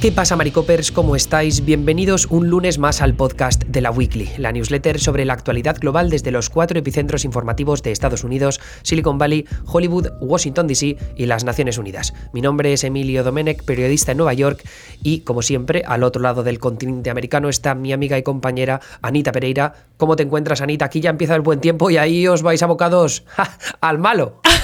¿Qué pasa, Maricopers? ¿Cómo estáis? Bienvenidos un lunes más al podcast de la Weekly, la newsletter sobre la actualidad global desde los cuatro epicentros informativos de Estados Unidos, Silicon Valley, Hollywood, Washington DC y las Naciones Unidas. Mi nombre es Emilio Domenech, periodista en Nueva York, y como siempre, al otro lado del continente americano está mi amiga y compañera Anita Pereira. ¿Cómo te encuentras, Anita? Aquí ya empieza el buen tiempo y ahí os vais abocados al malo.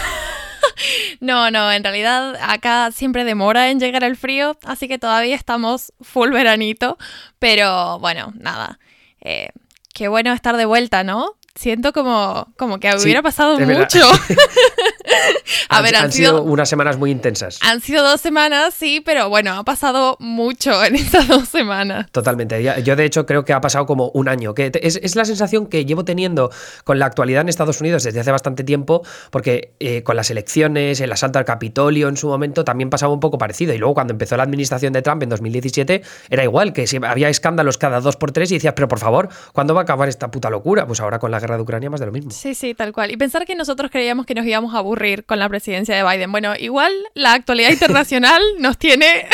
No, no, en realidad acá siempre demora en llegar el frío, así que todavía estamos full veranito, pero bueno, nada. Eh, qué bueno estar de vuelta, ¿no? Siento como, como que hubiera pasado mucho. A ver, han, sido, unas semanas muy intensas. Han sido dos semanas, sí, pero bueno, ha pasado mucho en estas dos semanas. Totalmente. Yo, de hecho, creo que ha pasado como un año. Que es, la sensación que llevo teniendo con la actualidad en Estados Unidos desde hace bastante tiempo, porque eh, con las elecciones, el asalto al Capitolio en su momento también pasaba un poco parecido. Y luego, cuando empezó la administración de Trump en 2017, era igual, que había escándalos cada dos por tres y decías, pero por favor, ¿cuándo va a acabar esta puta locura? Pues ahora con la guerra de Ucrania, más de lo mismo. Sí, sí, tal cual. Y pensar que nosotros creíamos que nos íbamos a aburrir con la presidencia de Biden. Bueno, igual la actualidad internacional nos tiene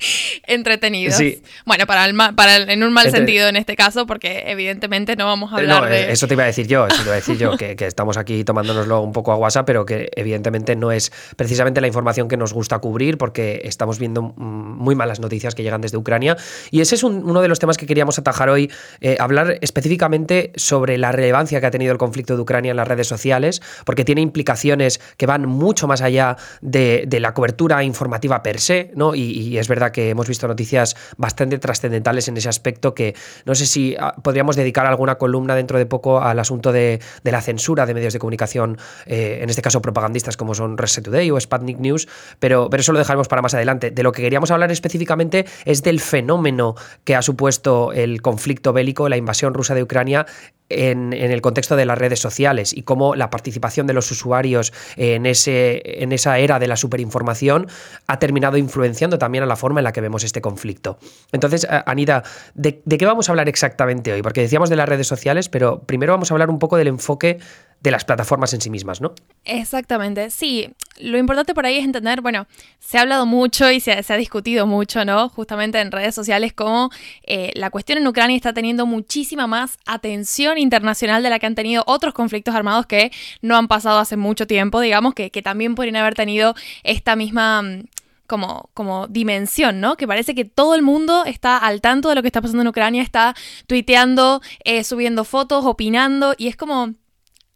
entretenidos. Bueno, para, el para en un mal sentido en este caso, porque evidentemente no vamos a hablar no, de... Eso te iba a decir yo, eso te iba a decir yo, que, estamos aquí tomándonoslo un poco a WhatsApp, pero que evidentemente no es precisamente la información que nos gusta cubrir, porque estamos viendo muy malas noticias que llegan desde Ucrania. Y ese es uno de los temas que queríamos atajar hoy, eh, hablar específicamente sobre la relevancia que ha tenido el conflicto de Ucrania en las redes sociales, porque tiene implicaciones que van mucho más allá de, la cobertura informativa per se, ¿no? y es verdad que hemos visto noticias bastante trascendentales en ese aspecto que no sé si ah, podríamos dedicar alguna columna dentro de poco al asunto de, la censura de medios de comunicación, eh, en este caso propagandistas como son Reset Today o Sputnik News, pero, pero eso lo dejaremos para más adelante. De lo que queríamos hablar específicamente es del fenómeno que ha supuesto el conflicto bélico, la invasión rusa de Ucrania en, el contexto de las redes sociales y cómo la participación de los usuarios en, esa era de la superinformación ha terminado influenciando también a la forma en la que vemos este conflicto. Entonces, Anida, ¿de, ¿de qué vamos a hablar exactamente hoy? Porque decíamos de las redes sociales, pero primero vamos a hablar un poco del enfoque de las plataformas en sí mismas, ¿no? Exactamente, sí. Lo importante por ahí es entender, bueno, se ha hablado mucho y se, ha discutido mucho, ¿no? Justamente en redes sociales cómo eh, la cuestión en Ucrania está teniendo muchísima más atención internacional de la que han tenido otros conflictos armados que no han pasado hace mucho tiempo, digamos, que, que también podrían haber tenido esta misma mm, como, como dimensión, ¿no? Que parece que todo el mundo está al tanto de lo que está pasando en Ucrania, está tuiteando, eh, subiendo fotos, opinando, y es como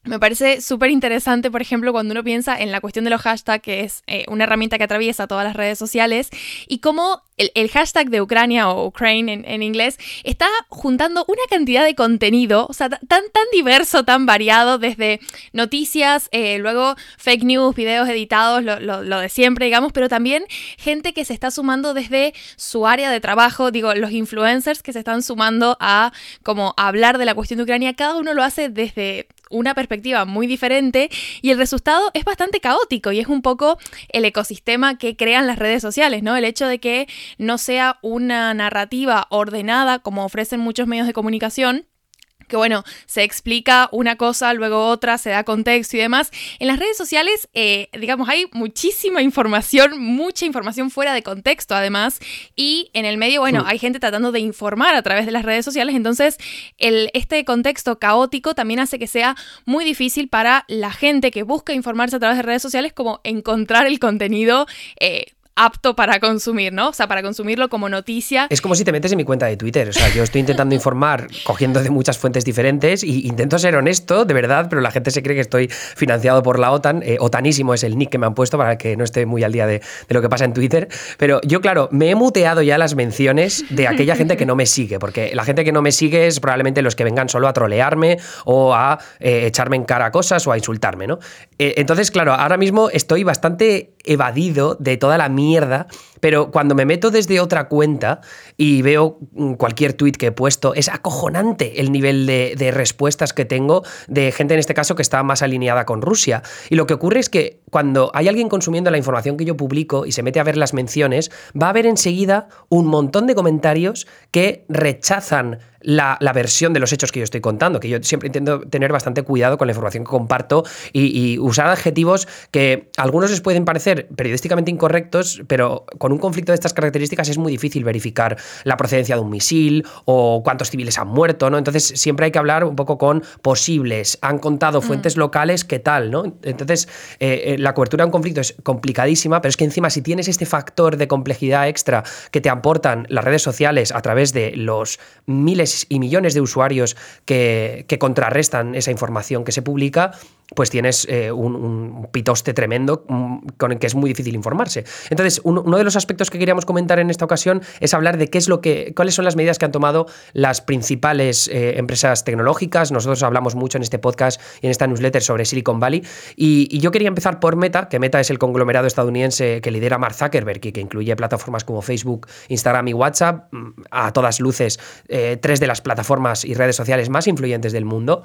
me parece súper interesante, por ejemplo, cuando uno piensa en la cuestión de los hashtags, que es eh, una herramienta que atraviesa todas las redes sociales, y cómo el, hashtag de Ucrania o Ukraine en, inglés está juntando una cantidad de contenido, o sea, tan, tan diverso, tan variado, desde noticias, eh, luego fake news, videos editados, lo, lo, de siempre, digamos, pero también gente que se está sumando desde su área de trabajo, digo, los influencers que se están sumando a como hablar de la cuestión de Ucrania, cada uno lo hace desde una perspectiva muy diferente y el resultado es bastante caótico y es un poco el ecosistema que crean las redes sociales, ¿no? El hecho de que no sea una narrativa ordenada como ofrecen muchos medios de comunicación, que bueno, se explica una cosa, luego otra, se da contexto y demás. En las redes sociales, eh, digamos, hay muchísima información, mucha información fuera de contexto además, y en el medio, bueno, hay gente tratando de informar a través de las redes sociales, entonces el, este contexto caótico también hace que sea muy difícil para la gente que busca informarse a través de redes sociales como encontrar el contenido. Eh, apto para consumir, ¿no? O sea, para consumirlo como noticia. Es como si te metes en mi cuenta de Twitter. O sea, yo estoy intentando informar cogiendo de muchas fuentes diferentes y intento ser honesto, de verdad, pero la gente se cree que estoy financiado por la OTAN. Eh, OTANísimo es el nick que me han puesto para que no esté muy al día de, lo que pasa en Twitter. Pero yo, claro, me he muteado ya las menciones de aquella gente que no me sigue, porque la gente que no me sigue es probablemente los que vengan solo a trolearme o a eh, echarme en cara cosas o a insultarme, ¿no? Eh, entonces, claro, ahora mismo estoy bastante evadido de toda la mierda, pero cuando me meto desde otra cuenta y veo mm, cualquier tweet que he puesto, es acojonante el nivel de, respuestas que tengo de gente en este caso que está más alineada con Rusia. Y lo que ocurre es que cuando hay alguien consumiendo la información que yo publico y se mete a ver las menciones, va a haber enseguida un montón de comentarios que rechazan la, versión de los hechos que yo estoy contando, que yo siempre intento tener bastante cuidado con la información que comparto y, usar adjetivos que a algunos les pueden parecer periodísticamente incorrectos, pero con un conflicto de estas características es muy difícil verificar la procedencia de un misil o cuántos civiles han muerto, ¿no? Entonces siempre hay que hablar un poco con posibles, han contado mm. fuentes locales, ¿qué tal, ¿no? Entonces eh, eh, la cobertura de un conflicto es complicadísima, pero es que encima si tienes este factor de complejidad extra que te aportan las redes sociales a través de los miles y millones de usuarios que, que contrarrestan esa información que se publica, pues tienes eh, un, pitoste tremendo mm, con el que es muy difícil informarse. Entonces, uno de los aspectos que queríamos comentar en esta ocasión es hablar de qué es lo que, cuáles son las medidas que han tomado las principales eh, empresas tecnológicas. Nosotros hablamos mucho en este podcast y en esta newsletter sobre Silicon Valley. Y, yo quería empezar por Meta, que Meta es el conglomerado estadounidense que lidera Mark Zuckerberg y que incluye plataformas como Facebook, Instagram y WhatsApp, mm, a todas luces, eh, tres de las plataformas y redes sociales más influyentes del mundo.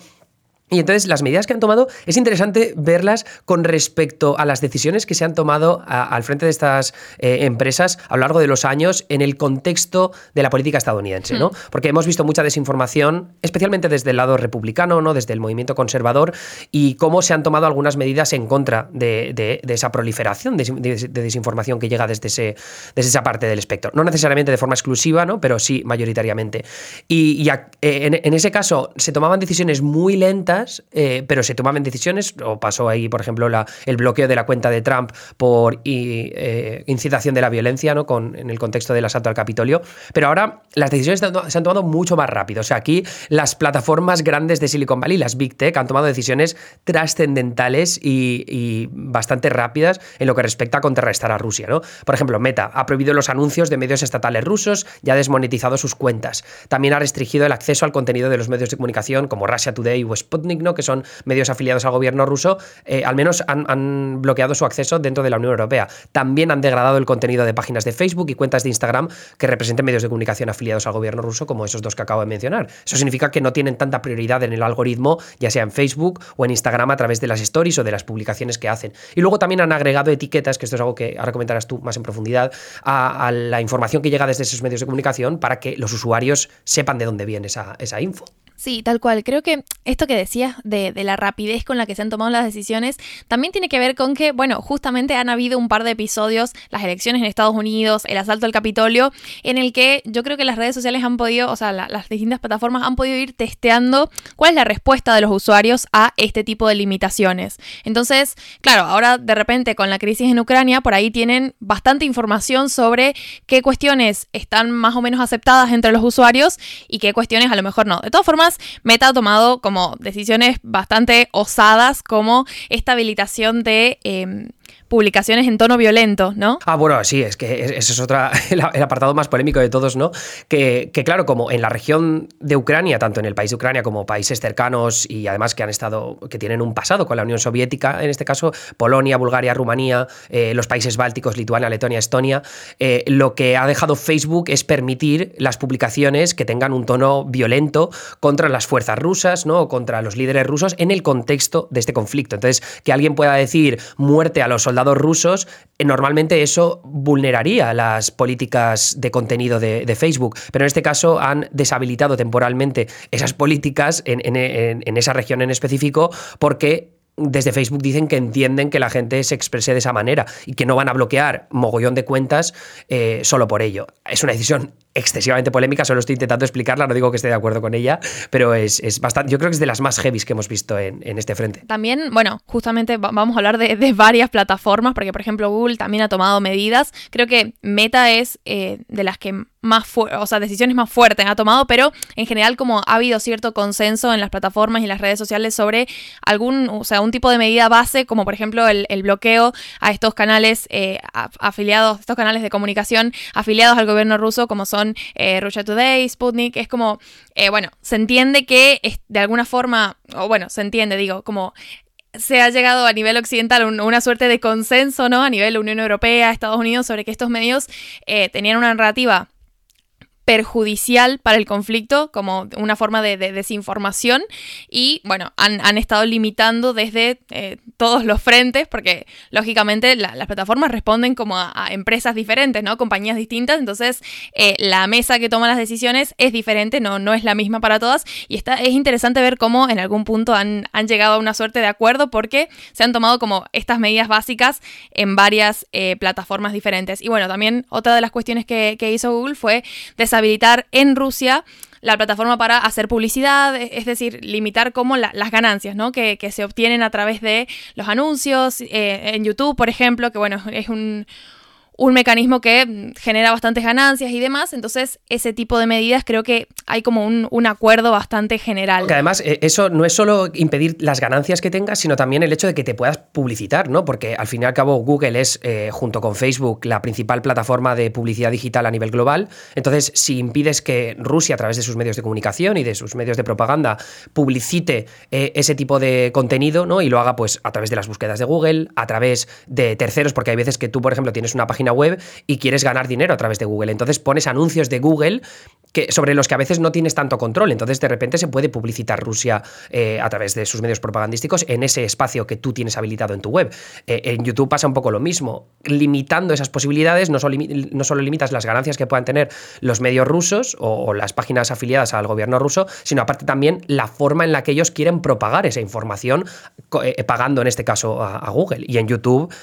Y entonces las medidas que han tomado es interesante verlas con respecto a las decisiones que se han tomado al frente de estas eh, empresas a lo largo de los años en el contexto de la política estadounidense, ¿no? Hmm. Porque hemos visto mucha desinformación, especialmente desde el lado republicano, ¿no? Desde el movimiento conservador y cómo se han tomado algunas medidas en contra de, esa proliferación de, desinformación que llega desde, ese, desde esa parte del espectro. No necesariamente de forma exclusiva, ¿no? Pero sí mayoritariamente. Y, eh, en ese caso se tomaban decisiones muy lentas eh, pero se tomaban decisiones, o pasó ahí, por ejemplo, el bloqueo de la cuenta de Trump por eh, incitación de la violencia, ¿no? En el contexto del asalto al Capitolio. Pero ahora las decisiones se han tomado mucho más rápido. O sea, aquí las plataformas grandes de Silicon Valley, las Big Tech, han tomado decisiones trascendentales y, bastante rápidas en lo que respecta a contrarrestar a Rusia, ¿no? Por ejemplo, Meta ha prohibido los anuncios de medios estatales rusos y ha desmonetizado sus cuentas. También ha restringido el acceso al contenido de los medios de comunicación como Russia Today o Sputnik que son medios afiliados al gobierno ruso, eh, al menos han, bloqueado su acceso dentro de la Unión Europea. También han degradado el contenido de páginas de Facebook y cuentas de Instagram que representen medios de comunicación afiliados al gobierno ruso, como esos dos que acabo de mencionar. Eso significa que no tienen tanta prioridad en el algoritmo, ya sea en Facebook o en Instagram a través de las stories o de las publicaciones que hacen. Y luego también han agregado etiquetas, que esto es algo que ahora comentarás tú más en profundidad, a, la información que llega desde esos medios de comunicación para que los usuarios sepan de dónde viene esa, esa info. Sí, tal cual. Creo que esto que decías de, la rapidez con la que se han tomado las decisiones también tiene que ver con que, bueno, justamente han habido un par de episodios, las elecciones en Estados Unidos, el asalto al Capitolio, en el que yo creo que las redes sociales han podido, o sea, las distintas plataformas han podido ir testeando cuál es la respuesta de los usuarios a este tipo de limitaciones. Entonces, claro, ahora de repente con la crisis en Ucrania, por ahí tienen bastante información sobre qué cuestiones están más o menos aceptadas entre los usuarios y qué cuestiones a lo mejor no. De todas formas, Meta ha tomado como decisiones bastante osadas como esta habilitación de... Em, publicaciones en tono violento, ¿no? Ah, bueno, sí, es que ese es otra, el, apartado más polémico de todos, ¿no? Que, claro, como en la región de Ucrania, tanto en el país de Ucrania como países cercanos y además que han estado, que tienen un pasado con la Unión Soviética, en este caso Polonia, Bulgaria, Rumanía, eh, los países bálticos, Lituania, Letonia, Estonia, eh, lo que ha dejado Facebook es permitir las publicaciones que tengan un tono violento contra las fuerzas rusas, ¿no? O contra los líderes rusos en el contexto de este conflicto. Entonces, que alguien pueda decir muerte a los soldados soldados rusos, eh, normalmente eso vulneraría las políticas de contenido de, Facebook. Pero en este caso han deshabilitado temporalmente esas políticas en, esa región en específico porque desde Facebook dicen que entienden que la gente se exprese de esa manera y que no van a bloquear mogollón de cuentas eh, solo por ello. Es una decisión excesivamente polémica, solo estoy intentando explicarla, no digo que esté de acuerdo con ella, pero es, bastante, yo creo que es de las más heavies que hemos visto en, este frente. También, bueno, justamente vamos a hablar de, varias plataformas, porque por ejemplo Google también ha tomado medidas, creo que Meta es eh, de las que más o sea, decisiones más fuertes ha tomado, pero en general como ha habido cierto consenso en las plataformas y las redes sociales sobre algún, o sea, un tipo de medida base, como por ejemplo el, bloqueo a estos canales eh, afiliados, estos canales de comunicación afiliados al gobierno ruso, como son eh, Russia Today, Sputnik, es como, eh, bueno, se entiende que de alguna forma, o bueno, se entiende, digo, como se ha llegado a nivel occidental una suerte de consenso, ¿no? A nivel Unión Europea, Estados Unidos, sobre que estos medios tenían una narrativa perjudicial para el conflicto, como una forma de, desinformación. Y bueno, han, estado limitando desde eh, todos los frentes, porque lógicamente las plataformas responden como a, empresas diferentes, ¿no? Compañías distintas. Entonces, eh, la mesa que toma las decisiones es diferente, no, no es la misma para todas. Y está, es interesante ver cómo en algún punto han, llegado a una suerte de acuerdo porque se han tomado como estas medidas básicas en varias eh, plataformas diferentes. Y bueno, también otra de las cuestiones que, que hizo Google fue deshabilitar en Rusia la plataforma para hacer publicidad, es decir, limitar como las ganancias ¿no? que, se obtienen a través de los anuncios, eh, en YouTube, por ejemplo, que bueno, es un, un mecanismo que genera bastantes ganancias y demás. Entonces, ese tipo de medidas creo que hay como un, acuerdo bastante general. Que además, eh, eso no es solo impedir las ganancias que tengas, sino también el hecho de que te puedas publicitar, ¿no? Porque al fin y al cabo, Google es, eh, junto con Facebook, la principal plataforma de publicidad digital a nivel global. Entonces, si impides que Rusia, a través de sus medios de comunicación y de sus medios de propaganda, publicite eh, ese tipo de contenido, ¿no? Y lo haga, pues, a través de las búsquedas de Google, a través de terceros, porque hay veces que tú, por ejemplo, tienes una página web y quieres ganar dinero a través de Google. Entonces pones anuncios de Google que, sobre los que a veces no tienes tanto control. Entonces de repente se puede publicitar Rusia eh, a través de sus medios propagandísticos en ese espacio que tú tienes habilitado en tu web. Eh, en YouTube pasa un poco lo mismo. Limitando esas posibilidades, no solo, no solo limitas las ganancias que puedan tener los medios rusos o, las páginas afiliadas al gobierno ruso, sino aparte también la forma en la que ellos quieren propagar esa información, eh, pagando en este caso a, Google. Y en YouTube,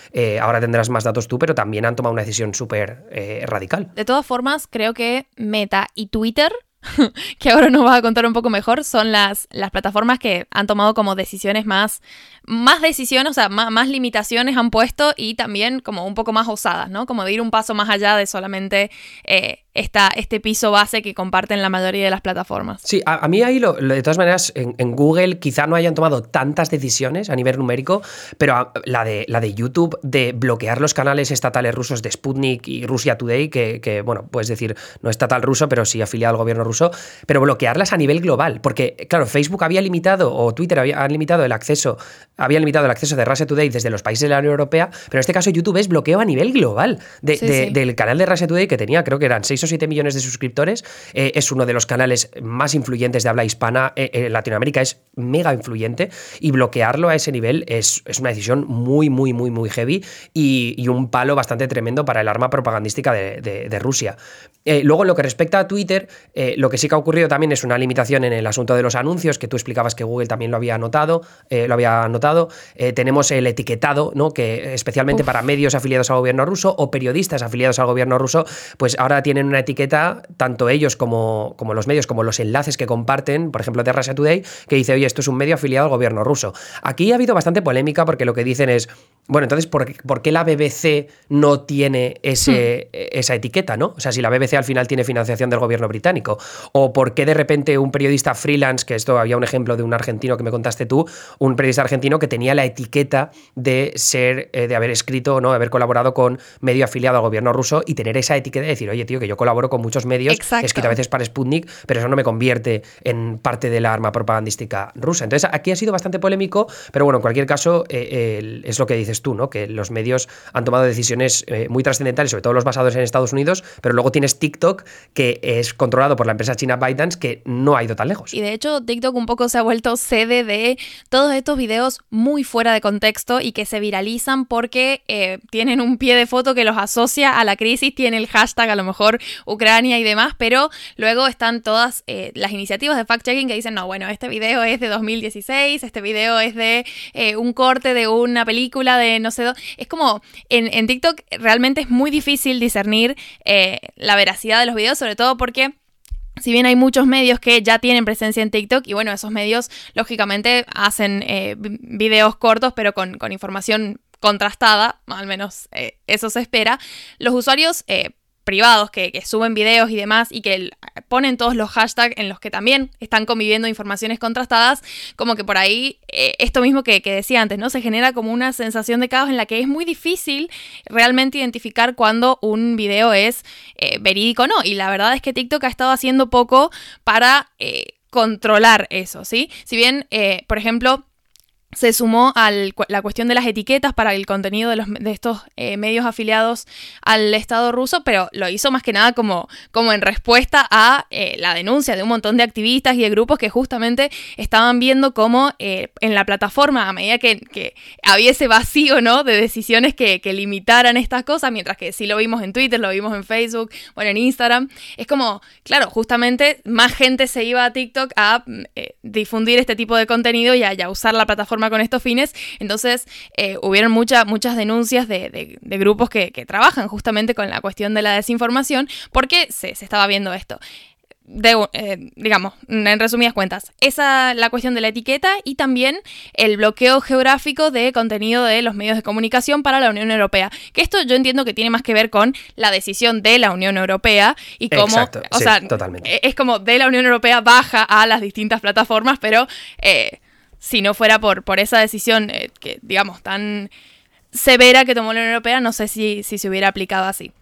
ahora tendrás más datos tú, pero también han tomado una decisión súper eh, radical. De todas formas, creo que Meta y Twitter que ahora nos vas a contar un poco mejor, son las, las plataformas que han tomado como decisiones más, más decisiones, o sea, más, limitaciones han puesto y también como un poco más osadas, ¿no? Como de ir un paso más allá de solamente eh, este piso base que comparten la mayoría de las plataformas. Sí, a, mí ahí, lo, de todas maneras, en, Google quizá no hayan tomado tantas decisiones a nivel numérico, pero la, de, la de YouTube de bloquear los canales estatales rusos de Sputnik y Russia Today, que, que bueno, puedes decir, no estatal ruso, pero sí afiliado al gobierno ruso, pero bloquearlas a nivel global, porque, claro, Facebook había limitado, o Twitter había limitado el acceso, había limitado el acceso de Russia Today desde los países de la Unión Europea, pero en este caso YouTube es bloqueo a nivel global del canal de Russia Today que tenía, creo que eran 6 o 7 millones de suscriptores, eh, es uno de los canales más influyentes de habla hispana eh, en Latinoamérica, es mega influyente y bloquearlo a ese nivel es, una decisión muy, muy, muy, muy heavy y, un palo bastante tremendo para el arma propagandística de, Rusia. Eh, luego, en lo que respecta a Twitter, lo que sí que ha ocurrido también es una limitación en el asunto de los anuncios, que tú explicabas que Google también lo había notado, lo había notado. tenemos el etiquetado, ¿no? Que especialmente para medios afiliados al gobierno ruso o periodistas afiliados al gobierno ruso, pues ahora tienen una etiqueta, tanto ellos como, como los medios, como los enlaces que comparten, por ejemplo, de Russia Today, que dice, oye, esto es un medio afiliado al gobierno ruso. Aquí ha habido bastante polémica porque lo que dicen es, bueno, entonces, ¿por, qué la BBC no tiene ese, hmm. esa etiqueta, no? O sea, si la BBC al final tiene financiación del gobierno británico. O por qué de repente un periodista freelance, que esto había un ejemplo de un argentino que me contaste tú, un periodista argentino que tenía la etiqueta de ser, eh, de haber escrito, ¿no? haber colaborado con medio afiliado al gobierno ruso y tener esa etiqueta de decir, oye, tío, que yo colaboro con muchos medios, he escrito a veces para Sputnik, pero eso no me convierte en parte de la arma propagandística rusa. Entonces, aquí ha sido bastante polémico, pero bueno, en cualquier caso, eh, es lo que dices tú, ¿no? Que los medios han tomado decisiones eh, muy trascendentales, sobre todo los basados en Estados Unidos, pero luego tienes TikTok, que es controlado por la empresa china ByteDance, que no ha ido tan lejos. Y de hecho, TikTok un poco se ha vuelto sede de todos estos videos muy fuera de contexto y que se viralizan porque eh, tienen un pie de foto que los asocia a la crisis, tiene el hashtag a lo mejor Ucrania y demás, pero luego están todas eh, las iniciativas de fact-checking que dicen, no, bueno, este video es de 2016, este video es de un corte de una película de no sé es como en, TikTok realmente es muy difícil discernir eh, la veracidad de los videos, sobre todo porque si bien hay muchos medios que ya tienen presencia en TikTok y bueno, esos medios lógicamente hacen eh, videos cortos pero con, información contrastada, al menos eh, eso se espera, los usuarios privados que, suben videos y demás y que ponen todos los hashtags en los que también están conviviendo informaciones contrastadas, como que por ahí eh, esto mismo que, decía antes, ¿no? Se genera como una sensación de caos en la que es muy difícil realmente identificar cuando un video es eh, verídico o no. Y la verdad es que TikTok ha estado haciendo poco para eh, controlar eso, ¿sí? Si bien, por ejemplo, se sumó a la cuestión de las etiquetas para el contenido de, los, de estos eh, medios afiliados al Estado ruso, pero lo hizo más que nada como, como en respuesta a eh, la denuncia de un montón de activistas y de grupos que justamente estaban viendo cómo eh, en la plataforma, a medida que, que, había ese vacío ¿no? de decisiones que, limitaran estas cosas, mientras que sí lo vimos en Twitter, lo vimos en Facebook, bueno, en Instagram, es como, claro, justamente más gente se iba a TikTok a difundir este tipo de contenido y a usar la plataforma con estos fines. Entonces, eh, hubieron muchas denuncias de, grupos que, trabajan justamente con la cuestión de la desinformación porque se, estaba viendo esto. Eh, digamos, en resumidas cuentas, esa la cuestión de la etiqueta y también el bloqueo geográfico de contenido de los medios de comunicación para la Unión Europea. Que esto yo entiendo que tiene más que ver con la decisión de la Unión Europea y cómo, o sea, totalmente. es como de la Unión Europea baja a las distintas plataformas, pero eh, si no fuera por, por esa decisión eh, que, digamos, tan severa que tomó la Unión Europea, no sé si, si se hubiera aplicado así.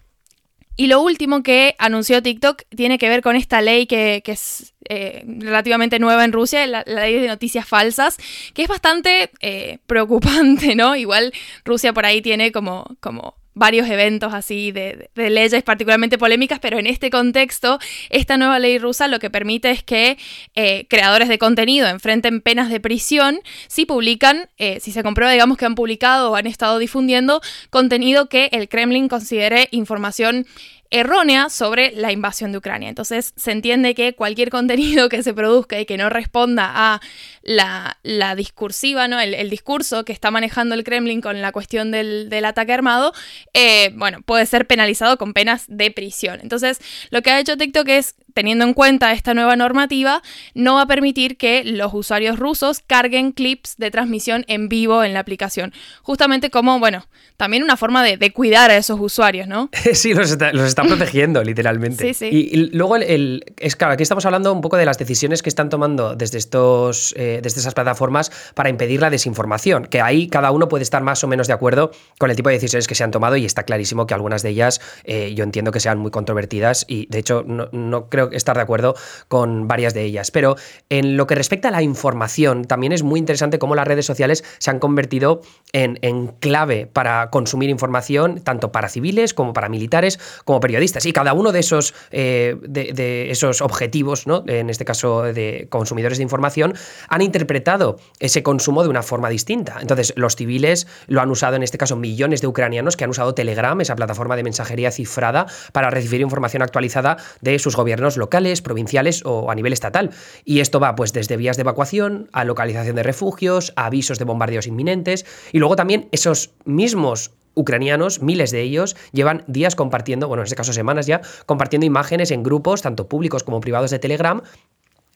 Y lo último que anunció TikTok tiene que ver con esta ley que, es eh, relativamente nueva en Rusia, la, ley de noticias falsas, que es bastante eh, preocupante, ¿no? Igual Rusia por ahí tiene como, como varios eventos así de, leyes particularmente polémicas, pero en este contexto, esta nueva ley rusa lo que permite es que eh, creadores de contenido enfrenten penas de prisión si publican, eh, si se comprueba, digamos, que han publicado o han estado difundiendo contenido que el Kremlin considere información errónea sobre la invasión de Ucrania. Entonces se entiende que cualquier contenido que se produzca y que no responda a la, discursiva, ¿no? El, discurso que está manejando el Kremlin con la cuestión del, ataque armado, eh, bueno, puede ser penalizado con penas de prisión. Entonces, lo que ha hecho TikTok es, teniendo en cuenta esta nueva normativa, no va a permitir que los usuarios rusos carguen clips de transmisión en vivo en la aplicación. Justamente como, bueno, también una forma de, cuidar a esos usuarios, ¿no? sí, los está, los está protegiendo, literalmente. Sí, sí. Y, luego, el, es claro, aquí estamos hablando un poco de las decisiones que están tomando desde, estos, eh, desde esas plataformas para impedir la desinformación, que ahí cada uno puede estar más o menos de acuerdo con el tipo de decisiones que se han tomado y está clarísimo que algunas de ellas eh, yo entiendo que sean muy controvertidas y de hecho no, no creo estar de acuerdo con varias de ellas. Pero en lo que respecta a la información, también es muy interesante cómo las redes sociales se han convertido en, en clave para consumir información, tanto para civiles como para militares, como periodistas y cada uno de esos, eh, de, esos objetivos, ¿no? en este caso de consumidores de información, han interpretado ese consumo de una forma distinta. Entonces, los civiles lo han usado, en este caso, millones de ucranianos que han usado Telegram, esa plataforma de mensajería cifrada, para recibir información actualizada de sus gobiernos locales, provinciales o a nivel estatal. Y esto va pues desde vías de evacuación a localización de refugios, a avisos de bombardeos inminentes y luego también esos mismos ucranianos, miles de ellos, llevan días compartiendo, bueno, en este caso semanas ya, compartiendo imágenes en grupos, tanto públicos como privados de Telegram,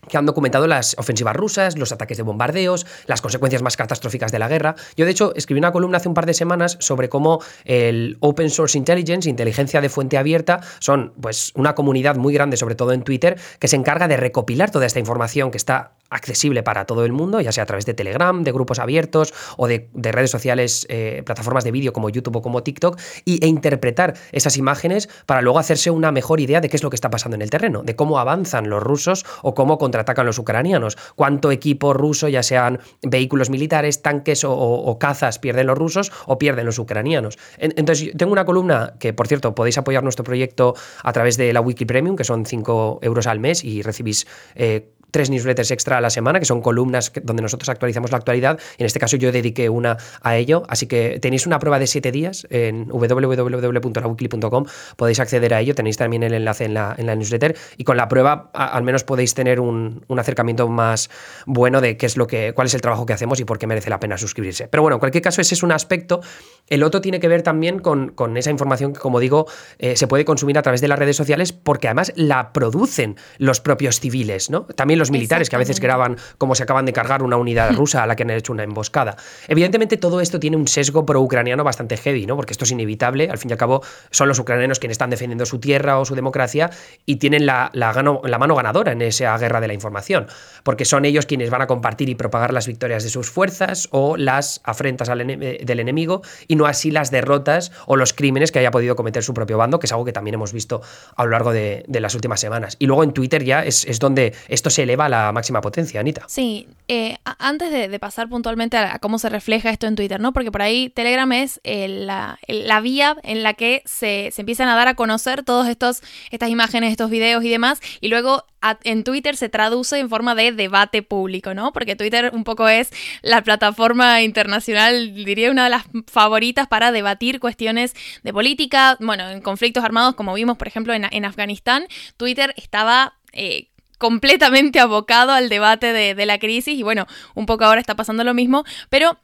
que han documentado las ofensivas rusas, los ataques de bombardeos, las consecuencias más catastróficas de la guerra. Yo, de hecho, escribí una columna hace un par de semanas sobre cómo el Open Source Intelligence, inteligencia de fuente abierta, son pues una comunidad muy grande, sobre todo en Twitter, que se encarga de recopilar toda esta información que está accesible para todo el mundo, ya sea a través de Telegram, de grupos abiertos o de, redes sociales, eh, plataformas de vídeo como YouTube o como TikTok, y, e interpretar esas imágenes para luego hacerse una mejor idea de qué es lo que está pasando en el terreno, de cómo avanzan los rusos o cómo contraatacan los ucranianos, cuánto equipo ruso, ya sean vehículos militares, tanques o, cazas, pierden los rusos o pierden los ucranianos. Entonces, tengo una columna que, por cierto, podéis apoyar nuestro proyecto a través de la Wiki Premium, que son 5 euros al mes y recibís eh, tres newsletters extra a la semana, que son columnas donde nosotros actualizamos la actualidad. En este caso yo dediqué una a ello, así que tenéis una prueba de siete días en www.lawikly.com, podéis acceder a ello, tenéis también el enlace en la, en la newsletter y con la prueba al menos podéis tener un, un, acercamiento más bueno de qué es lo que, cuál es el trabajo que hacemos y por qué merece la pena suscribirse. Pero bueno, en cualquier caso ese es un aspecto. El otro tiene que ver también con, con esa información que, como digo, eh, se puede consumir a través de las redes sociales porque además la producen los propios civiles, ¿no? También los militares que a veces graban cómo se acaban de cargar una unidad rusa a la que han hecho una emboscada. Evidentemente todo esto tiene un sesgo pro-ucraniano bastante heavy, ¿no? Porque esto es inevitable, al fin y al cabo son los ucranianos quienes están defendiendo su tierra o su democracia y tienen la, la, la mano ganadora en esa guerra de la información, porque son ellos quienes van a compartir y propagar las victorias de sus fuerzas o las afrentas del enemigo y no así las derrotas o los crímenes que haya podido cometer su propio bando, que es algo que también hemos visto a lo largo de, las últimas semanas. Y luego en Twitter ya es, es donde esto se eleva eleva a la máxima potencia, Anita. Sí, eh, antes de, pasar puntualmente a, cómo se refleja esto en Twitter, ¿no? Porque por ahí Telegram es eh, la, vía en la que se, empiezan a dar a conocer todas estas imágenes, estos videos y demás, y luego en Twitter se traduce en forma de debate público, ¿no? Porque Twitter un poco es la plataforma internacional, diría una de las favoritas para debatir cuestiones de política, bueno, en conflictos armados, como vimos, por ejemplo, en, Afganistán, Twitter estaba... Eh, completamente abocado al debate de, la crisis y bueno, un poco ahora está pasando lo mismo, pero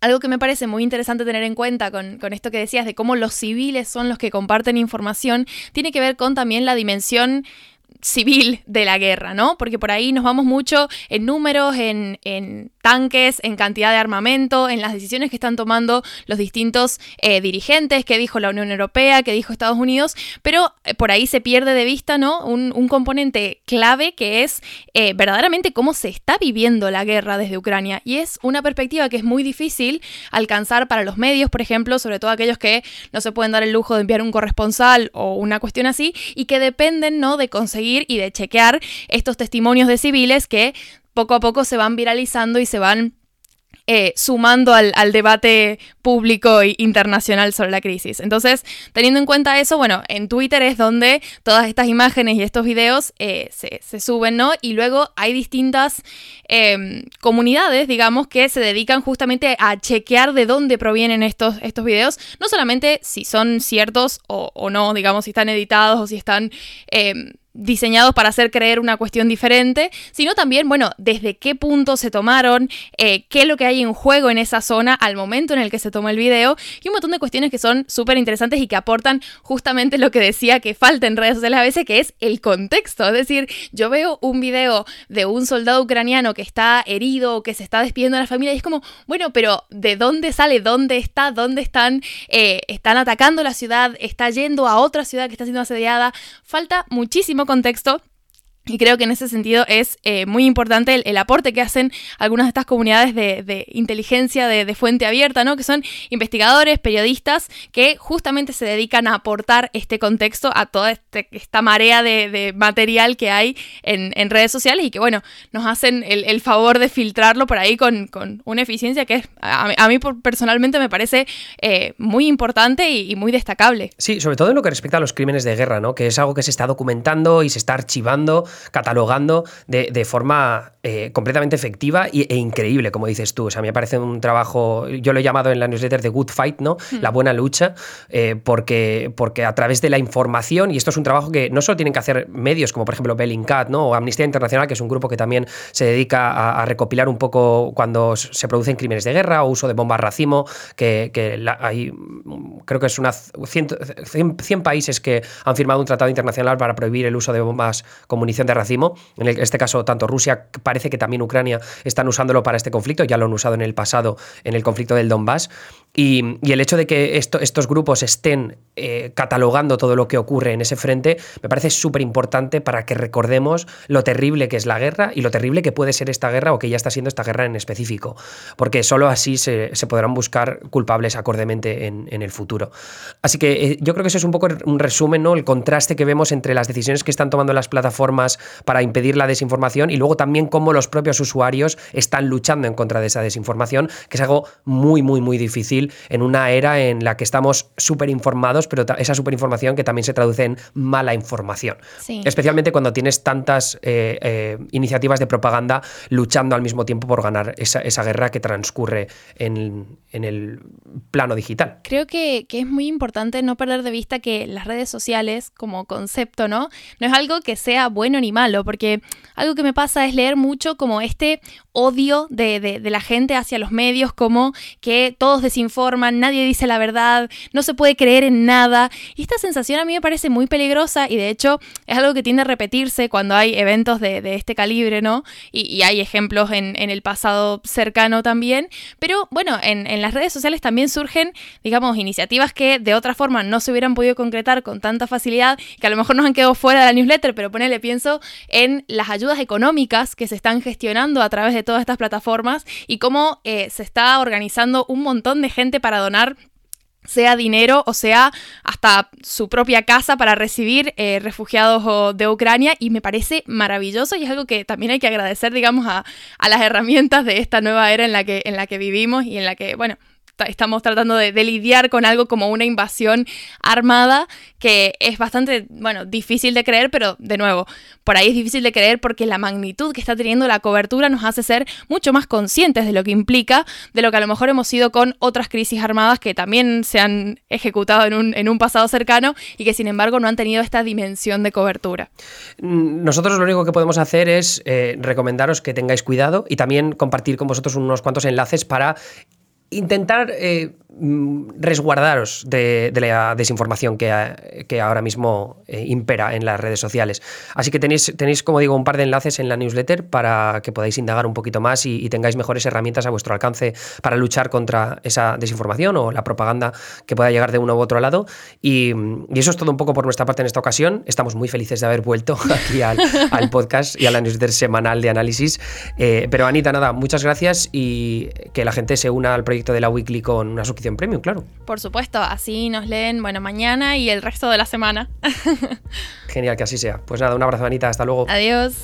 algo que me parece muy interesante tener en cuenta con, con, esto que decías de cómo los civiles son los que comparten información, tiene que ver con también la dimensión civil de la guerra, ¿no? Porque por ahí nos vamos mucho en números, en, tanques, en cantidad de armamento, en las decisiones que están tomando los distintos eh, dirigentes, que dijo la Unión Europea, que dijo Estados Unidos, pero eh, por ahí se pierde de vista, ¿no? Un, componente clave que es eh, verdaderamente cómo se está viviendo la guerra desde Ucrania. Y es una perspectiva que es muy difícil alcanzar para los medios, por ejemplo, sobre todo aquellos que no se pueden dar el lujo de enviar un corresponsal o una cuestión así, y que dependen, ¿no? De conseguir y de chequear estos testimonios de civiles que poco a poco se van viralizando y se van eh, sumando al, debate público e internacional sobre la crisis. Entonces, teniendo en cuenta eso, bueno, en Twitter es donde todas estas imágenes y estos videos eh, se, suben, ¿no? Y luego hay distintas em, comunidades, digamos, que se dedican justamente a chequear de dónde provienen estos, estos videos, no solamente si son ciertos o, o no, digamos, si están editados o si están em, diseñados para hacer creer una cuestión diferente, sino también, bueno, desde qué punto se tomaron, eh, qué es lo que hay en juego en esa zona al momento en el que se toma el video y un montón de cuestiones que son súper interesantes y que aportan justamente lo que decía que falta en redes sociales a veces, que es el contexto. Es decir, yo veo un video de un soldado ucraniano que está herido o que se está despidiendo de la familia y es como, bueno, pero ¿de dónde sale? ¿Dónde está? ¿Dónde están? Eh, ¿Están atacando la ciudad? ¿Está yendo a otra ciudad que está siendo asediada? Falta muchísimo contexto y creo que en ese sentido es eh, muy importante el, aporte que hacen algunas de estas comunidades de, inteligencia de, fuente abierta, ¿no? Que son investigadores, periodistas, que justamente se dedican a aportar este contexto a toda este, esta marea de, material que hay en, redes sociales y que, bueno, nos hacen el, favor de filtrarlo por ahí con, una eficiencia que es, a, mí personalmente me parece eh, muy importante y, y, muy destacable. Sí, sobre todo en lo que respecta a los crímenes de guerra, ¿no? Que es algo que se está documentando y se está archivando catalogando de, forma eh, completamente efectiva e increíble, como dices tú. O sea, me parece un trabajo, yo lo he llamado en la newsletter de Good Fight, ¿no? Hmm. La buena lucha, eh, porque, porque a través de la información, y esto es un trabajo que no solo tienen que hacer medios como por ejemplo Bellingcat, ¿no? O Amnistía Internacional, que es un grupo que también se dedica a, recopilar un poco cuando se producen crímenes de guerra o uso de bombas racimo, que, hay, creo que es una 100, 100, países que han firmado un tratado internacional para prohibir el uso de bombas con munición de racimo. En este caso, tanto Rusia, parece que también Ucrania están usándolo para este conflicto, ya lo han usado en el pasado en el conflicto del Donbass. Y, el hecho de que estos grupos estén eh, catalogando todo lo que ocurre en ese frente me parece súper importante para que recordemos lo terrible que es la guerra y lo terrible que puede ser esta guerra o que ya está siendo esta guerra en específico, porque solo así se, podrán buscar culpables acordemente en, el futuro. Así que eh, yo creo que eso es un poco un resumen, ¿no? el contraste que vemos entre las decisiones que están tomando las plataformas para impedir la desinformación y luego también cómo los propios usuarios están luchando en contra de esa desinformación, que es algo muy, muy, muy difícil en una era en la que estamos súper informados, pero esa superinformación que también se traduce en mala información. Especialmente cuando tienes tantas eh, eh, iniciativas de propaganda luchando al mismo tiempo por ganar esa, guerra que transcurre en, el plano digital. Creo que, que, es muy importante no perder de vista que las redes sociales como concepto, ¿no? No es algo que sea bueno ni malo, porque algo que me pasa es leer mucho como este odio de, la gente hacia los medios, como que todos desinforman, nadie dice la verdad, no se puede creer en nada. Y esta sensación a mí me parece muy peligrosa y de hecho es algo que tiende a repetirse cuando hay eventos de, este calibre, ¿no? Y, hay ejemplos en, el pasado cercano también. Pero bueno, en, las redes sociales también surgen, digamos, iniciativas que de otra forma no se hubieran podido concretar con tanta facilidad, que a lo mejor nos han quedado fuera de la newsletter, pero ponele, pienso en las ayudas económicas que se están gestionando a través de todas estas plataformas y cómo eh, se está organizando un montón de gente para donar sea dinero o sea hasta su propia casa para recibir eh, refugiados de Ucrania y me parece maravilloso y es algo que también hay que agradecer, digamos, a, a las herramientas de esta nueva era en la que, en la que vivimos y en la que, bueno, estamos tratando de, lidiar con algo como una invasión armada que es bastante, bueno, difícil de creer, pero de nuevo, por ahí es difícil de creer porque la magnitud que está teniendo la cobertura nos hace ser mucho más conscientes de lo que implica, de lo que a lo mejor hemos sido con otras crisis armadas que también se han ejecutado en un, en un pasado cercano y que sin embargo no han tenido esta dimensión de cobertura. Mm, nosotros lo único que podemos hacer es eh, recomendaros que tengáis cuidado y también compartir con vosotros unos cuantos enlaces para intentar eh, Mm, resguardaros de, la desinformación que, ahora mismo eh, impera en las redes sociales. Así que tenéis, tenéis, como digo, un par de enlaces en la newsletter para que podáis indagar un poquito más y, tengáis mejores herramientas a vuestro alcance para luchar contra esa desinformación o la propaganda que pueda llegar de uno u otro lado. Y, eso es todo un poco por nuestra parte en esta ocasión. Estamos muy felices de haber vuelto aquí al, podcast y a la newsletter semanal de análisis. Eh, pero Anita, nada, muchas gracias y que la gente se una al proyecto de la Weekly con una suscripción premium, claro. Por supuesto, así nos leen, bueno, mañana y el resto de la semana. Genial que así sea. Pues nada, un abrazo, Anita, hasta luego. Adiós.